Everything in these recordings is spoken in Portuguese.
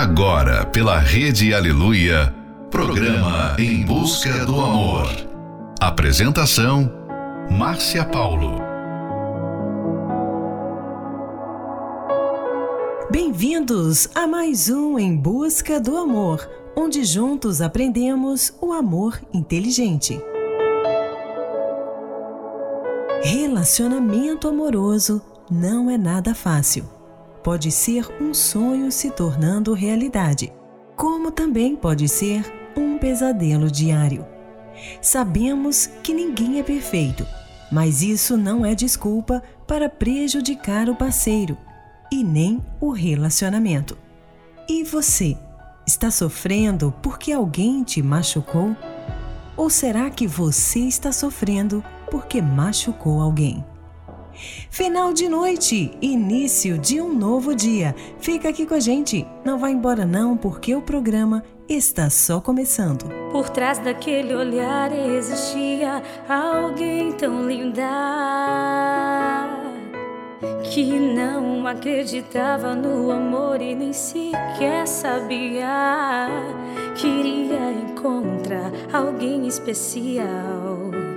Agora, pela Rede Aleluia, programa Em Busca do Amor. Apresentação: Márcia Paulo. Bem-vindos a mais um Em Busca do Amor, onde juntos aprendemos o amor inteligente. Relacionamento amoroso não é nada fácil pode ser um sonho se tornando realidade, como também pode ser um pesadelo diário. Sabemos que ninguém é perfeito, mas isso não é desculpa para prejudicar o parceiro e nem o relacionamento. E você, está sofrendo porque alguém te machucou? Ou será que você está sofrendo porque machucou alguém? Final de noite, início de um novo dia. Fica aqui com a gente. Não vá embora não, porque o programa está só começando. Por trás daquele olhar existia alguém tão linda que não acreditava no amor e nem sequer sabia. Queria encontrar alguém especial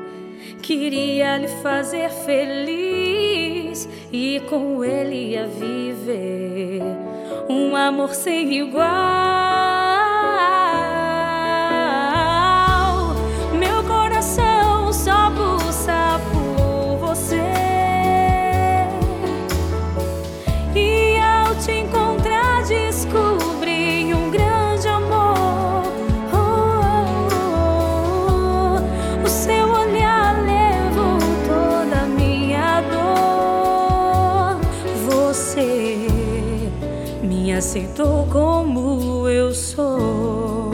Queria lhe fazer feliz e com ele ia viver um amor sem igual. Aceitou como eu sou.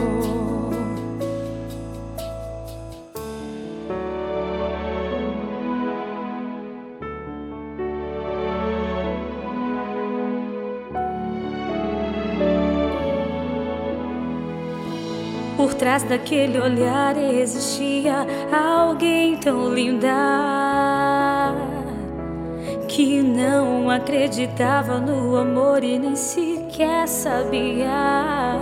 Por trás daquele olhar existia alguém tão linda que não acreditava no amor e nem se sequer sabia.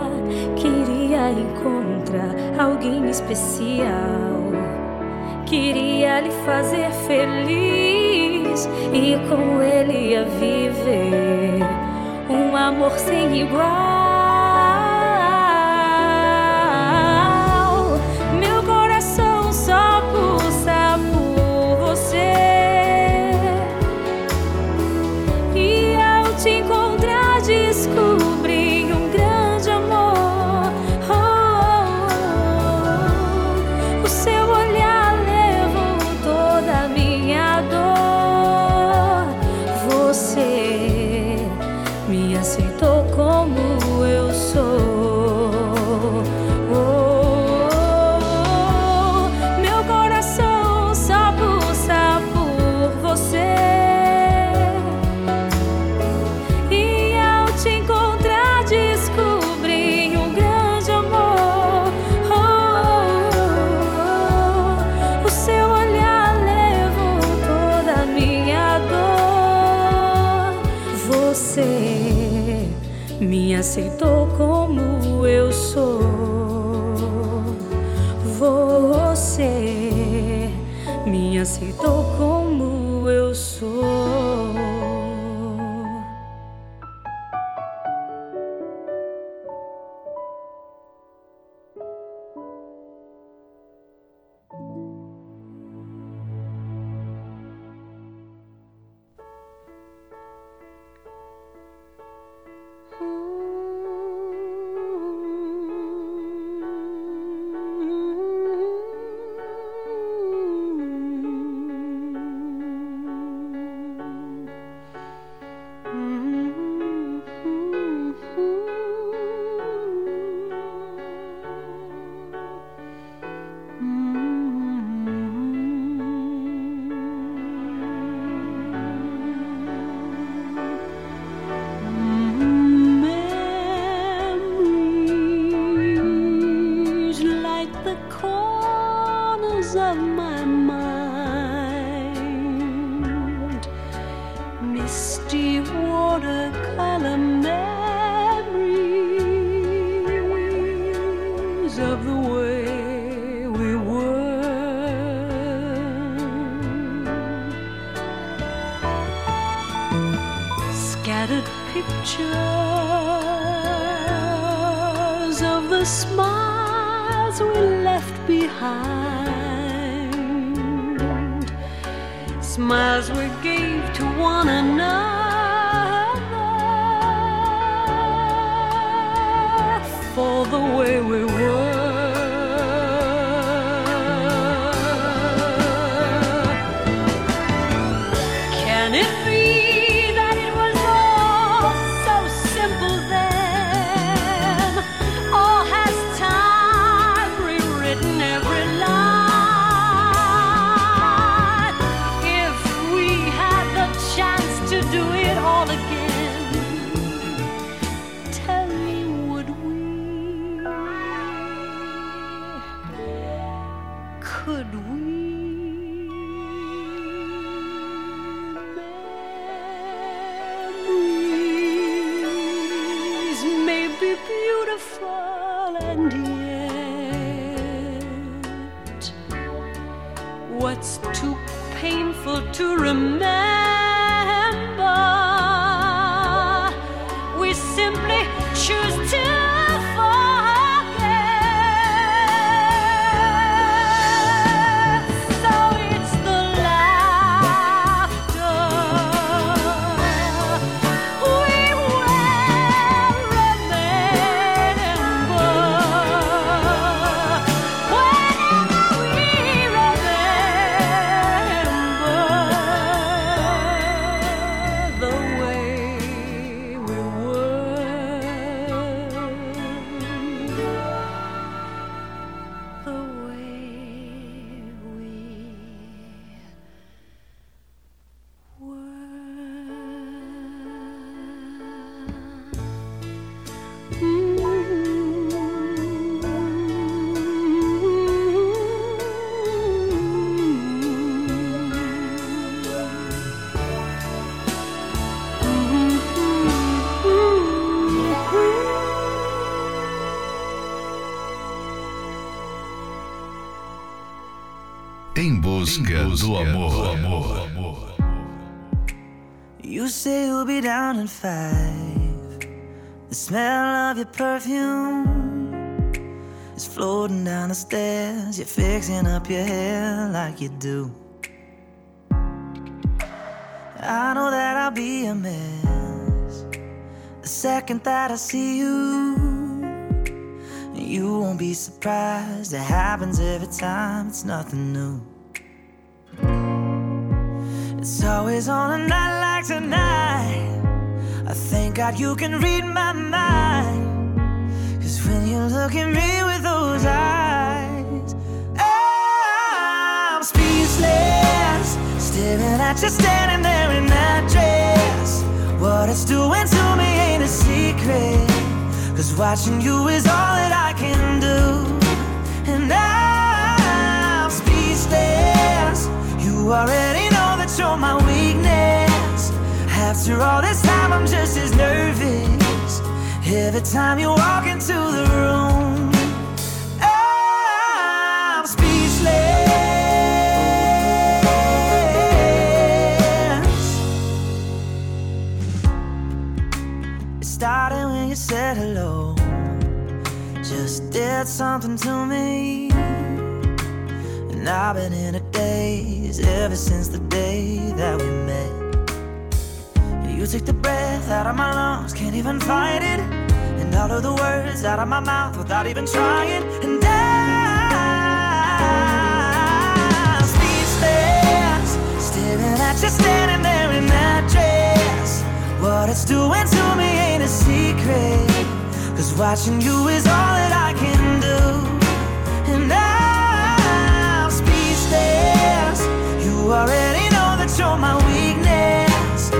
Queria encontrar alguém especial. Queria lhe fazer feliz e com ele ia viver um amor sem igual. aceitou como eu sou. Você me aceitou como eu sou. The way we were. Busca do amor. You say you'll be down in five. The smell of your perfume is floating down the stairs. You're fixing up your hair like you do. I know that I'll be a mess the second that I see you. You won't be surprised, it happens every time, it's nothing new. It's always on a night like tonight. I thank God you can read my mind. Cause when you look at me with those eyes, I'm speechless. Staring at you standing there in that dress. What it's doing to me ain't a secret. Cause watching you is all that I can do. And I'm speechless. You already know show my weakness. After all this time, I'm just as nervous. Every time you walk into the room, I'm speechless. It started when you said hello. Just did something to me. And I've been in a ever since the day that we met. You took the breath out of my lungs, can't even fight it. And all of the words out of my mouth without even trying. And I'm speechless, staring at you standing there in that dress. What it's doing to me ain't a secret. Cause watching you is all that I can already know that you're my weakness.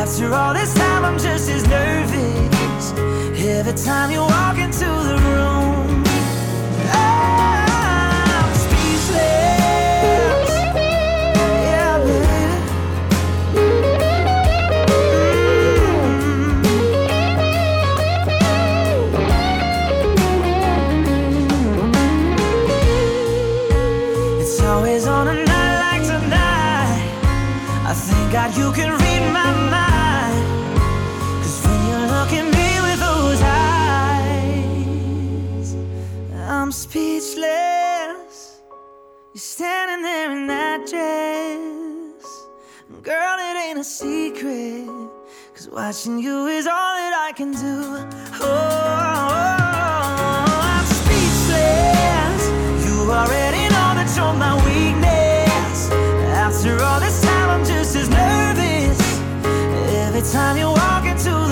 After all this time, I'm just as nervous. Every time you walk into the room, watching you is all that I can do. Oh, oh I'm speechless. You already know that you're my weakness. After all this time, I'm just as nervous. Every time you walk into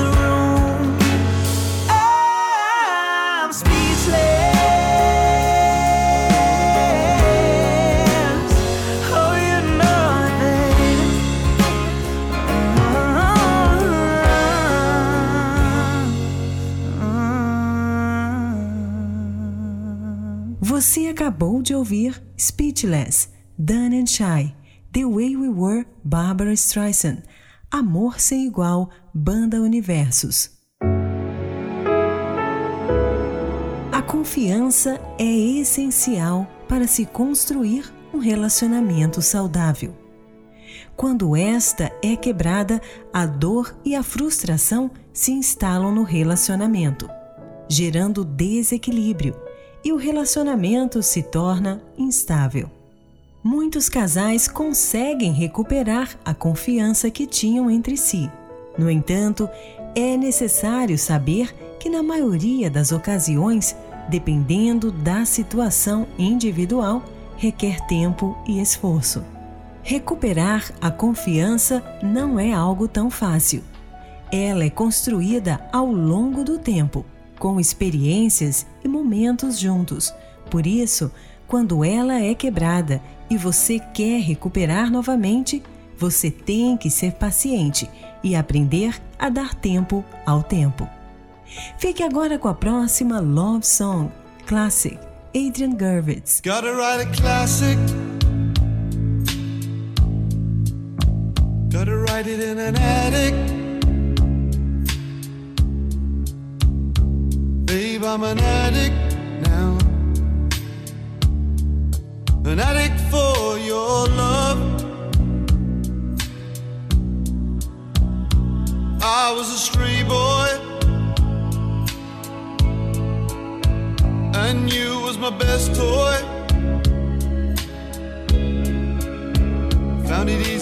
Você acabou de ouvir Speechless, Done and Shy, The Way We Were, Barbara Streisand, Amor Sem Igual, Banda Universos. A confiança é essencial para se construir um relacionamento saudável. Quando esta é quebrada, a dor e a frustração se instalam no relacionamento, gerando desequilíbrio e o relacionamento se torna instável. Muitos casais conseguem recuperar a confiança que tinham entre si. No entanto, é necessário saber que, na maioria das ocasiões, dependendo da situação individual, requer tempo e esforço. Recuperar a confiança não é algo tão fácil. Ela é construída ao longo do tempo, com experiências e momentos juntos. Por isso, quando ela é quebrada e você quer recuperar novamente, você tem que ser paciente e aprender a dar tempo ao tempo. Fique agora com a próxima Love Song, Classic, Adrian Gervitz. Gotta write a classic. Gotta write it in an attic. Babe, I'm an addict now. An addict for your love. I was a stray boy. And you was my best toy. Found it easy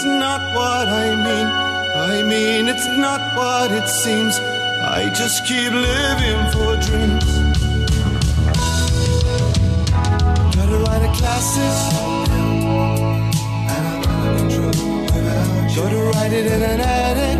it's not what I mean. I mean, it's not what it seems. I just keep living for dreams. Gotta write a classic. Gotta write it in an attic.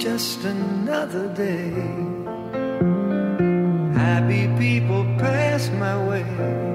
just another day. Happy people pass my way.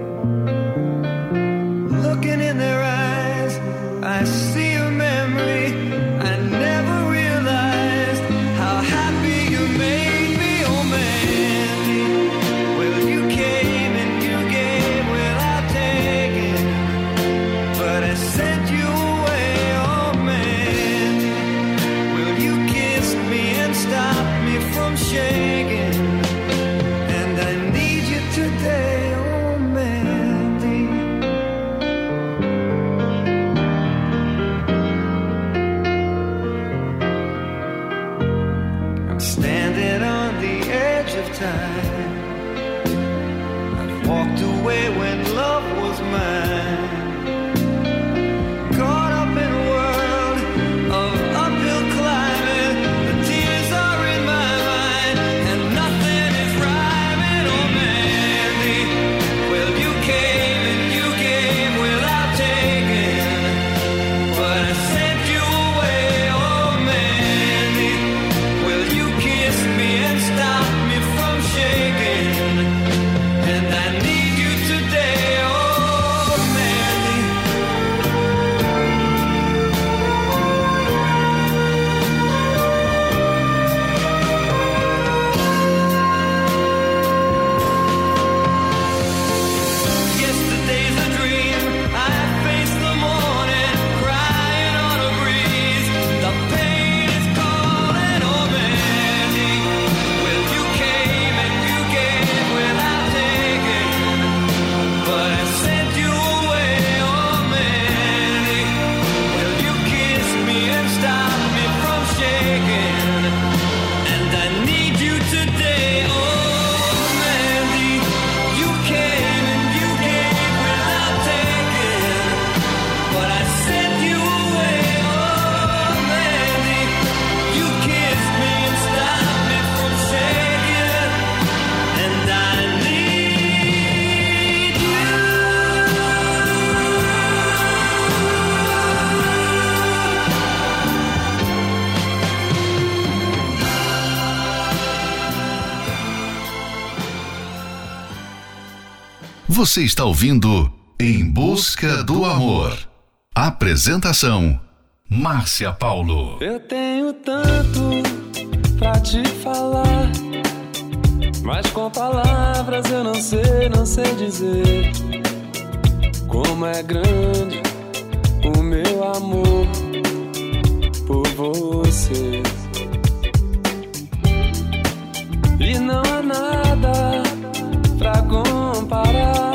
Você está ouvindo Em Busca do Amor. Apresentação: Márcia Paulo. Eu tenho tanto pra te falar, mas com palavras eu não sei, não sei dizer como é grande o meu amor por você. E não há nada pra comparar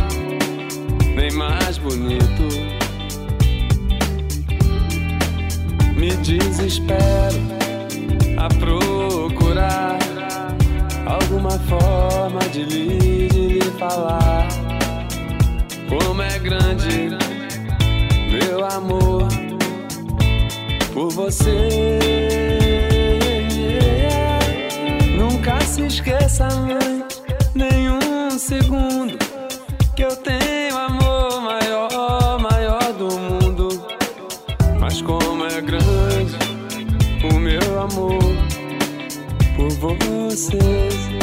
nem mais bonito. Me desespero a procurar alguma forma de lhe, de lhe falar como é grande meu amor por você. Nunca se esqueça, mãe, nenhum segundo que eu tenho amor por você.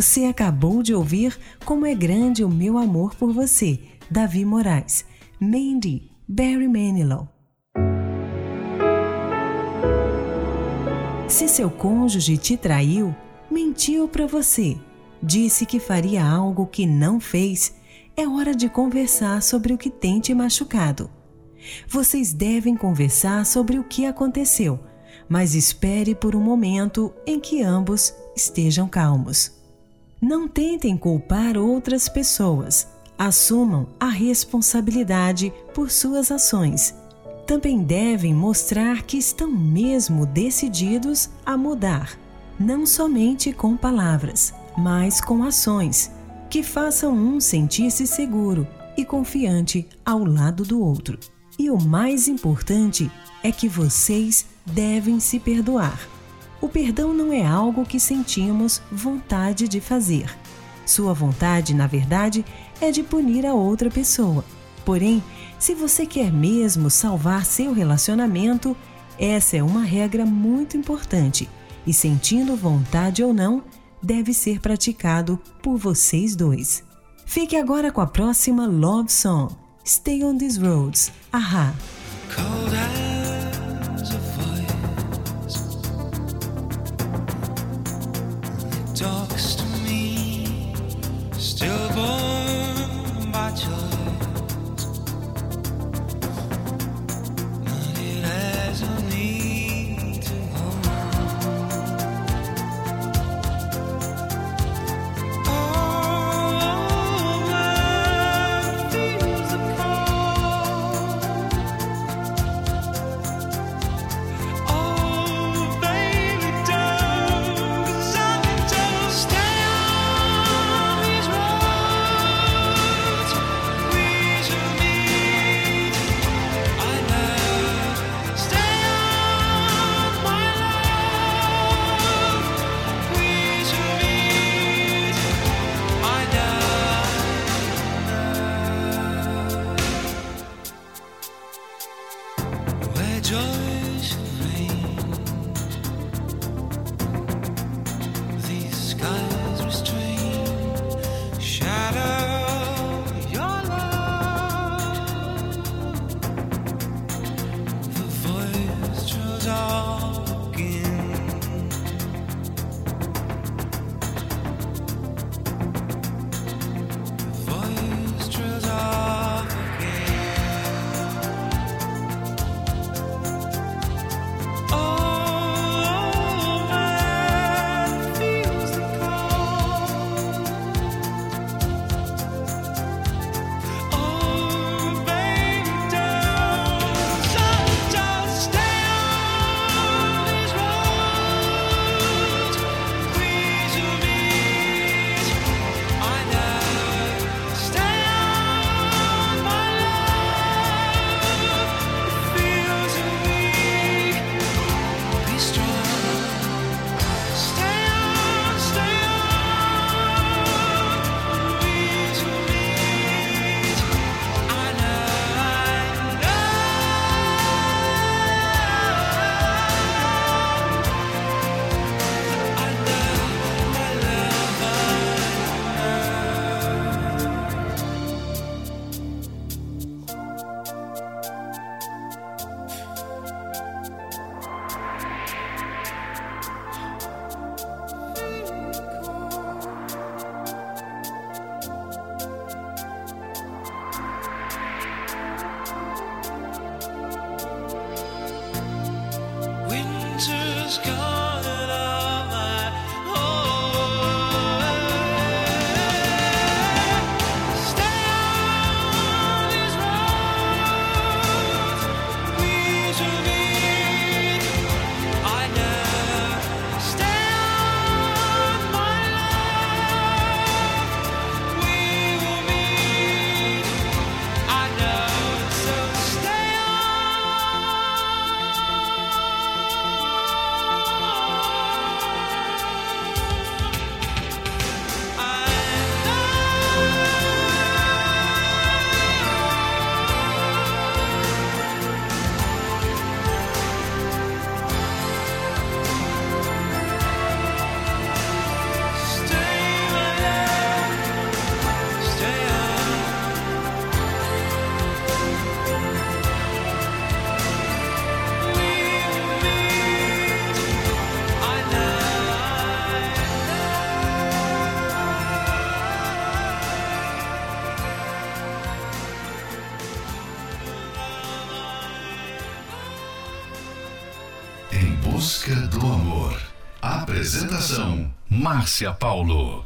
Você acabou de ouvir Como é Grande o Meu Amor por Você, Davi Moraes. Mandy, Barry Manilow. Se seu cônjuge te traiu, mentiu para você, disse que faria algo que não fez, é hora de conversar sobre o que tem te machucado. Vocês devem conversar sobre o que aconteceu, mas espere por um momento em que ambos estejam calmos. Não tentem culpar outras pessoas. Assumam a responsabilidade por suas ações. Também devem mostrar que estão mesmo decididos a mudar, não somente com palavras, mas com ações que façam um sentir-se seguro e confiante ao lado do outro. E o mais importante é que vocês devem se perdoar. O perdão não é algo que sentimos vontade de fazer. Sua vontade, na verdade, é de punir a outra pessoa. Porém, se você quer mesmo salvar seu relacionamento, essa é uma regra muito importante e, sentindo vontade ou não, deve ser praticado por vocês dois. Fique agora com a próxima Love Song, Stay on These Roads, Aha. Cold dark Apresentação: Márcia Paulo.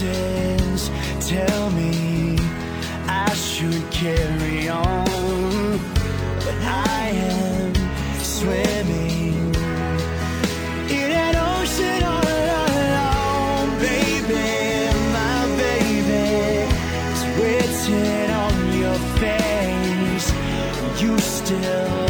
Voices tell me I should carry on, but I am swimming in an ocean all alone, baby, my baby. It's written on your face. You still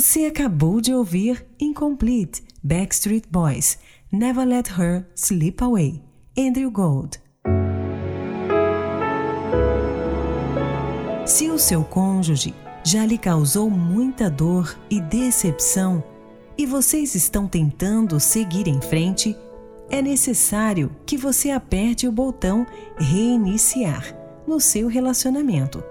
Você acabou de ouvir Incomplete, Backstreet Boys, Never Let Her Slip Away, Andrew Gold. Se o seu cônjuge já lhe causou muita dor e decepção e vocês estão tentando seguir em frente, é necessário que você aperte o botão Reiniciar no seu relacionamento.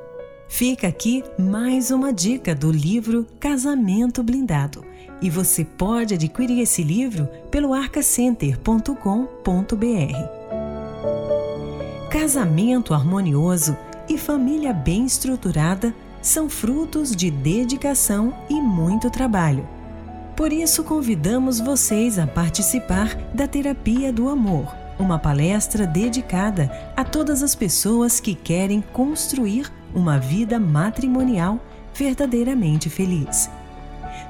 Fica aqui mais uma dica do livro Casamento Blindado. E você pode adquirir esse livro pelo arcacenter.com.br. Casamento harmonioso e família bem estruturada são frutos de dedicação e muito trabalho. Por isso, convidamos vocês a participar da Terapia do Amor, uma palestra dedicada a todas as pessoas que querem construir uma vida matrimonial verdadeiramente feliz.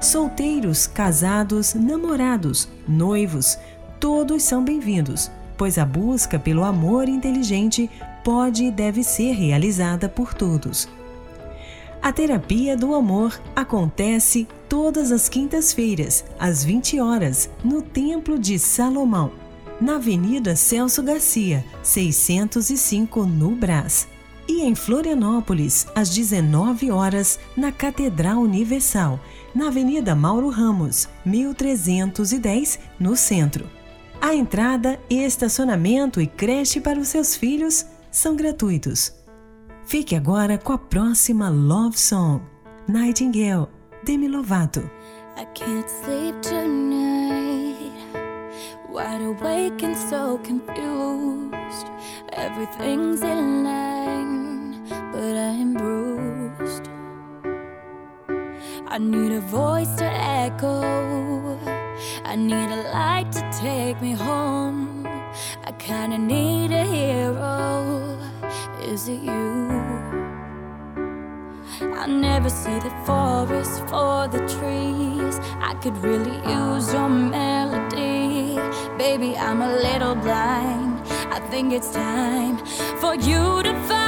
Solteiros, casados, namorados, noivos, todos são bem-vindos, pois a busca pelo amor inteligente pode e deve ser realizada por todos. A terapia do amor acontece todas as quintas-feiras, às 20 horas, no Templo de Salomão, na Avenida Celso Garcia, 605, no Brás. E em Florianópolis, às 19 horas, na Catedral Universal, na Avenida Mauro Ramos, 1310, no centro. A entrada, estacionamento e creche para os seus filhos são gratuitos. Fique agora com a próxima Love Song, Nightingale, Demi Lovato. I can't sleep tonight. Wide awake and so confused. Everything's in I need a voice to echo. I need a light to take me home. I kinda need a hero. Is it you? I never see the forest for the trees. I could really use your melody. Baby, I'm a little blind. I think it's time for you to find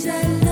Jerusalem.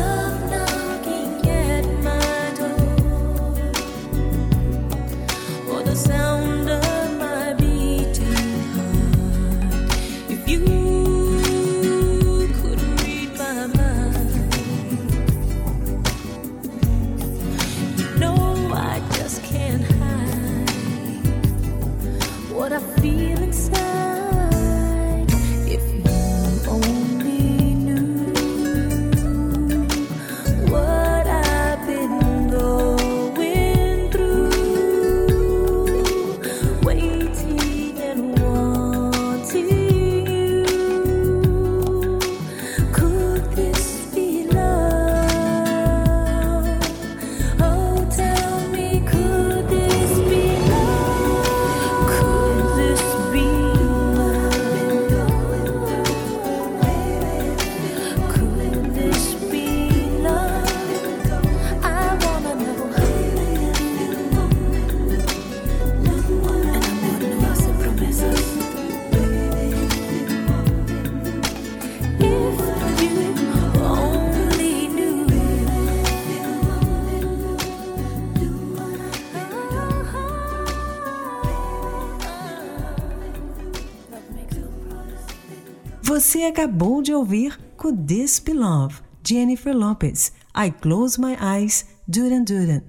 Você acabou de ouvir Could This Be Love, Jennifer Lopez, I Close My Eyes, Duran Duran.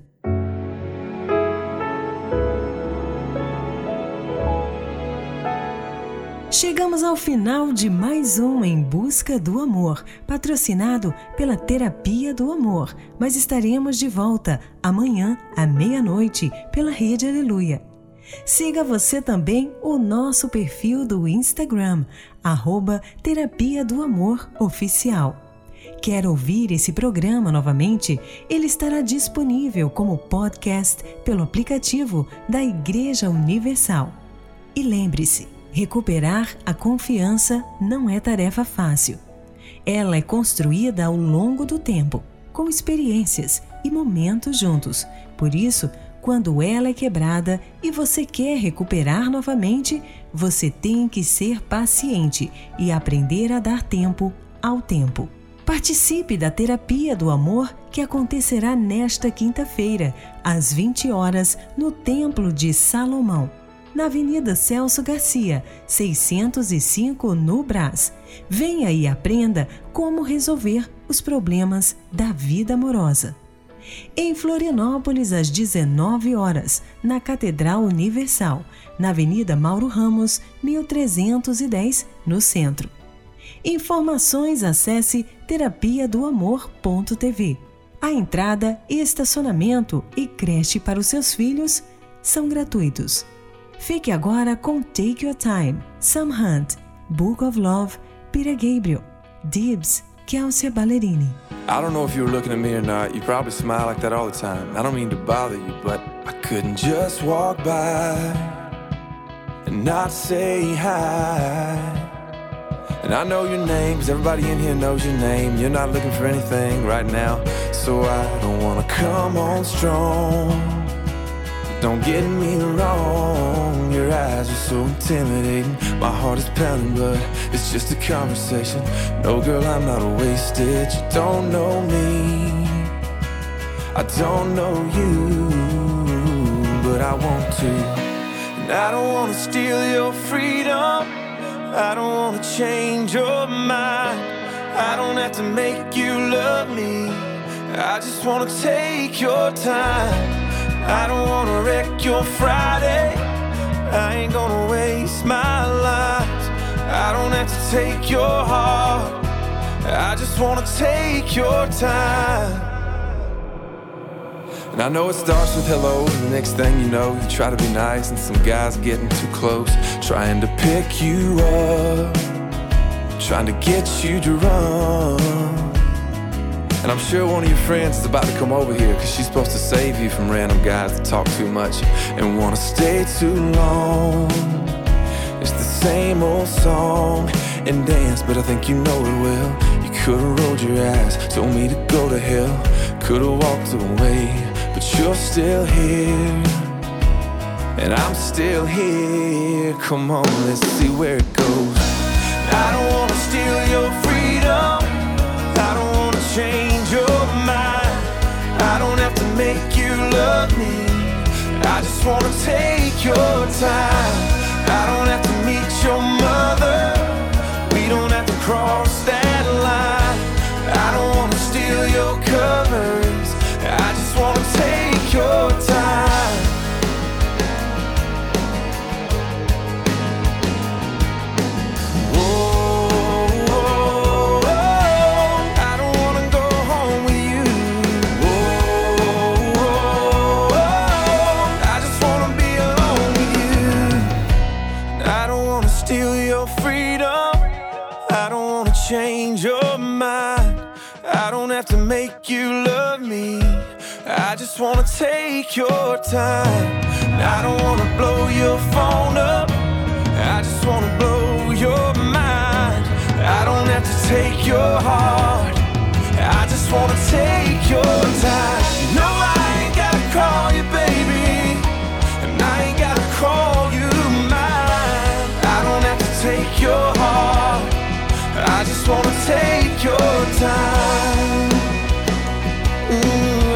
Chegamos ao final de mais um Em Busca do Amor, patrocinado pela Terapia do Amor, mas estaremos de volta amanhã à meia-noite pela Rede Aleluia. Siga você também o nosso perfil do Instagram, arroba Terapia do Amor Oficial. Quer ouvir esse programa novamente? Ele estará disponível como podcast pelo aplicativo da Igreja Universal. E lembre-se, recuperar a confiança não é tarefa fácil. Ela é construída ao longo do tempo, com experiências e momentos juntos. Por isso, quando ela é quebrada e você quer recuperar novamente, você tem que ser paciente e aprender a dar tempo ao tempo. Participe da Terapia do Amor que acontecerá nesta quinta-feira, às 20 horas, no Templo de Salomão, na Avenida Celso Garcia, 605 no Brás. Venha e aprenda como resolver os problemas da vida amorosa. Em Florianópolis, às 19 horas, na Catedral Universal, na Avenida Mauro Ramos, 1310, no centro. Informações acesse terapia do amor.tv. A entrada, estacionamento e creche para os seus filhos são gratuitos. Fique agora com Take Your Time, Sam Hunt, Book of Love, Peter Gabriel, Dibs, Ballerini. I don't know if you were looking at me or not. You probably smile like that all the time. I don't mean to bother you, but I couldn't just walk by and not say hi. And I know your name, 'cause everybody in here knows your name. You're not looking for anything right now, so I don't wanna come on strong. Don't get me wrong, your eyes are so intimidating. My heart is pounding, but it's just a conversation. No, girl, I'm not a wasted. You don't know me, I don't know you, but I want to. And I don't wanna steal your freedom, I don't wanna change your mind. I don't have to make you love me, I just wanna take your time. I don't wanna wreck your Friday. I ain't gonna waste my life. I don't have to take your heart. I just wanna take your time. And I know it starts with hello, and the next thing you know, you try to be nice, and some guy's getting too close, trying to pick you up, trying to get you run. And I'm sure one of your friends is about to come over here Cause she's supposed to save you from random guys that talk too much And wanna stay too long. It's the same old song and dance But I think you know it well. You could've rolled your eyes Told me to go to hell. Could've walked away But you're still here. And I'm still here. Come on, let's see where it goes. I don't wanna steal your freedom make you love me. I just wanna take your time. I don't have to meet your mother. We don't have to cross that just wanna take your time. I don't wanna blow your phone up. I just wanna blow your mind. I don't have to take your heart. I just wanna take your time. No, I ain't gotta call you baby, and I ain't gotta call you mine. I don't have to take your heart. I just wanna take your time. Ooh.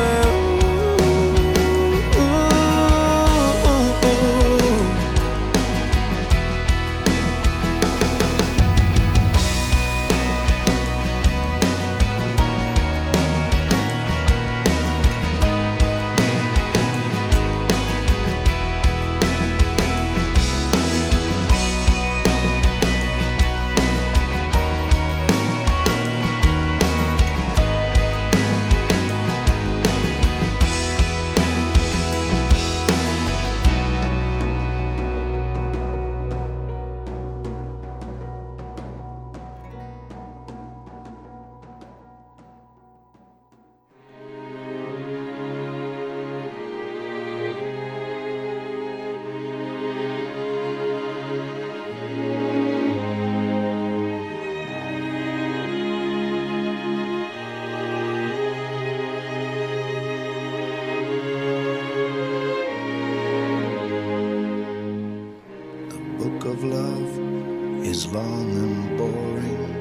is long and boring.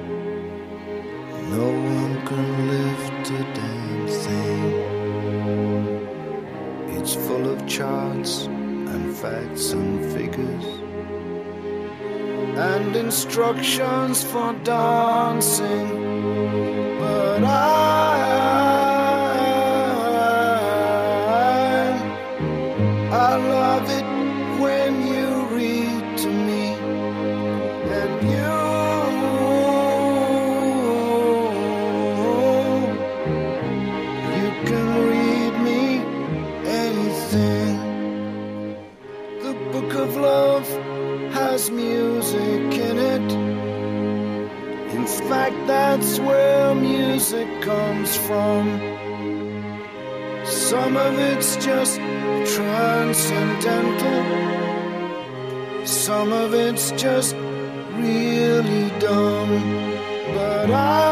No one can lift a damn thing. It's full of charts and facts and figures and instructions for dancing. But I it comes from. Some of it's just transcendental, some of it's just really dumb. But I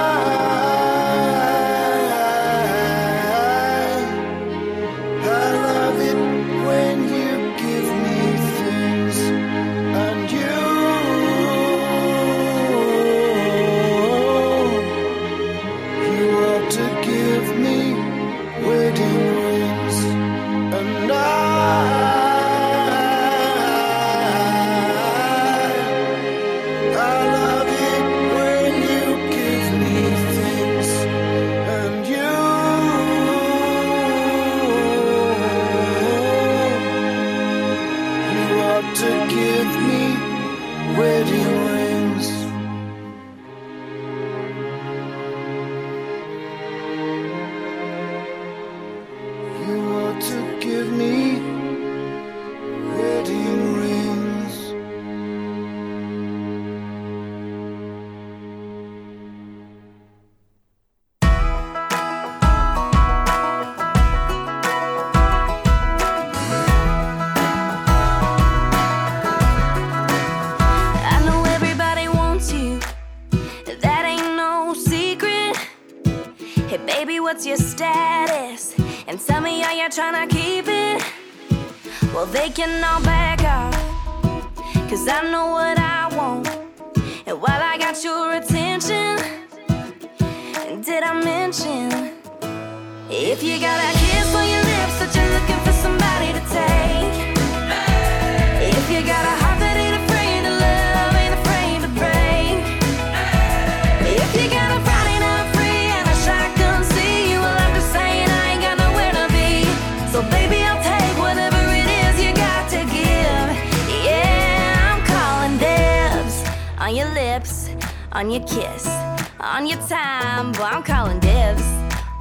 can all back off. Cause I know what I want. And while I got your attention, did I mention if you got a on your kiss, on your time, but I'm calling dibs.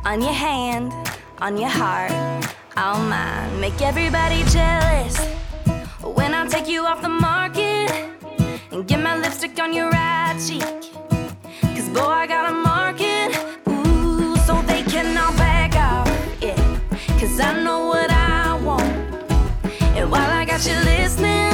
On your hand, on your heart, oh all mine. Make everybody jealous when I take you off the market and get my lipstick on your right cheek. Cause boy, I got a market, ooh, so they can all back off, yeah. Cause I know what I want, and while I got you listening.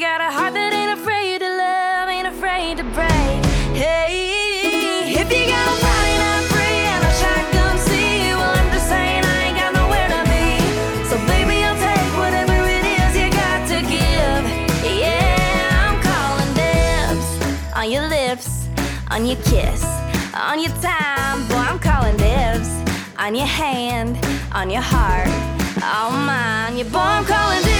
Got a heart that ain't afraid to love, ain't afraid to break. Hey, if you got a body not free and a shotgun see, well, I'm just saying I ain't got nowhere to be. So, baby, I'll take whatever it is you got to give. Yeah, I'm calling dibs on your lips, on your kiss, on your time. Boy, I'm calling dibs on your hand, on your heart, on mine. Your boy, I'm calling dibs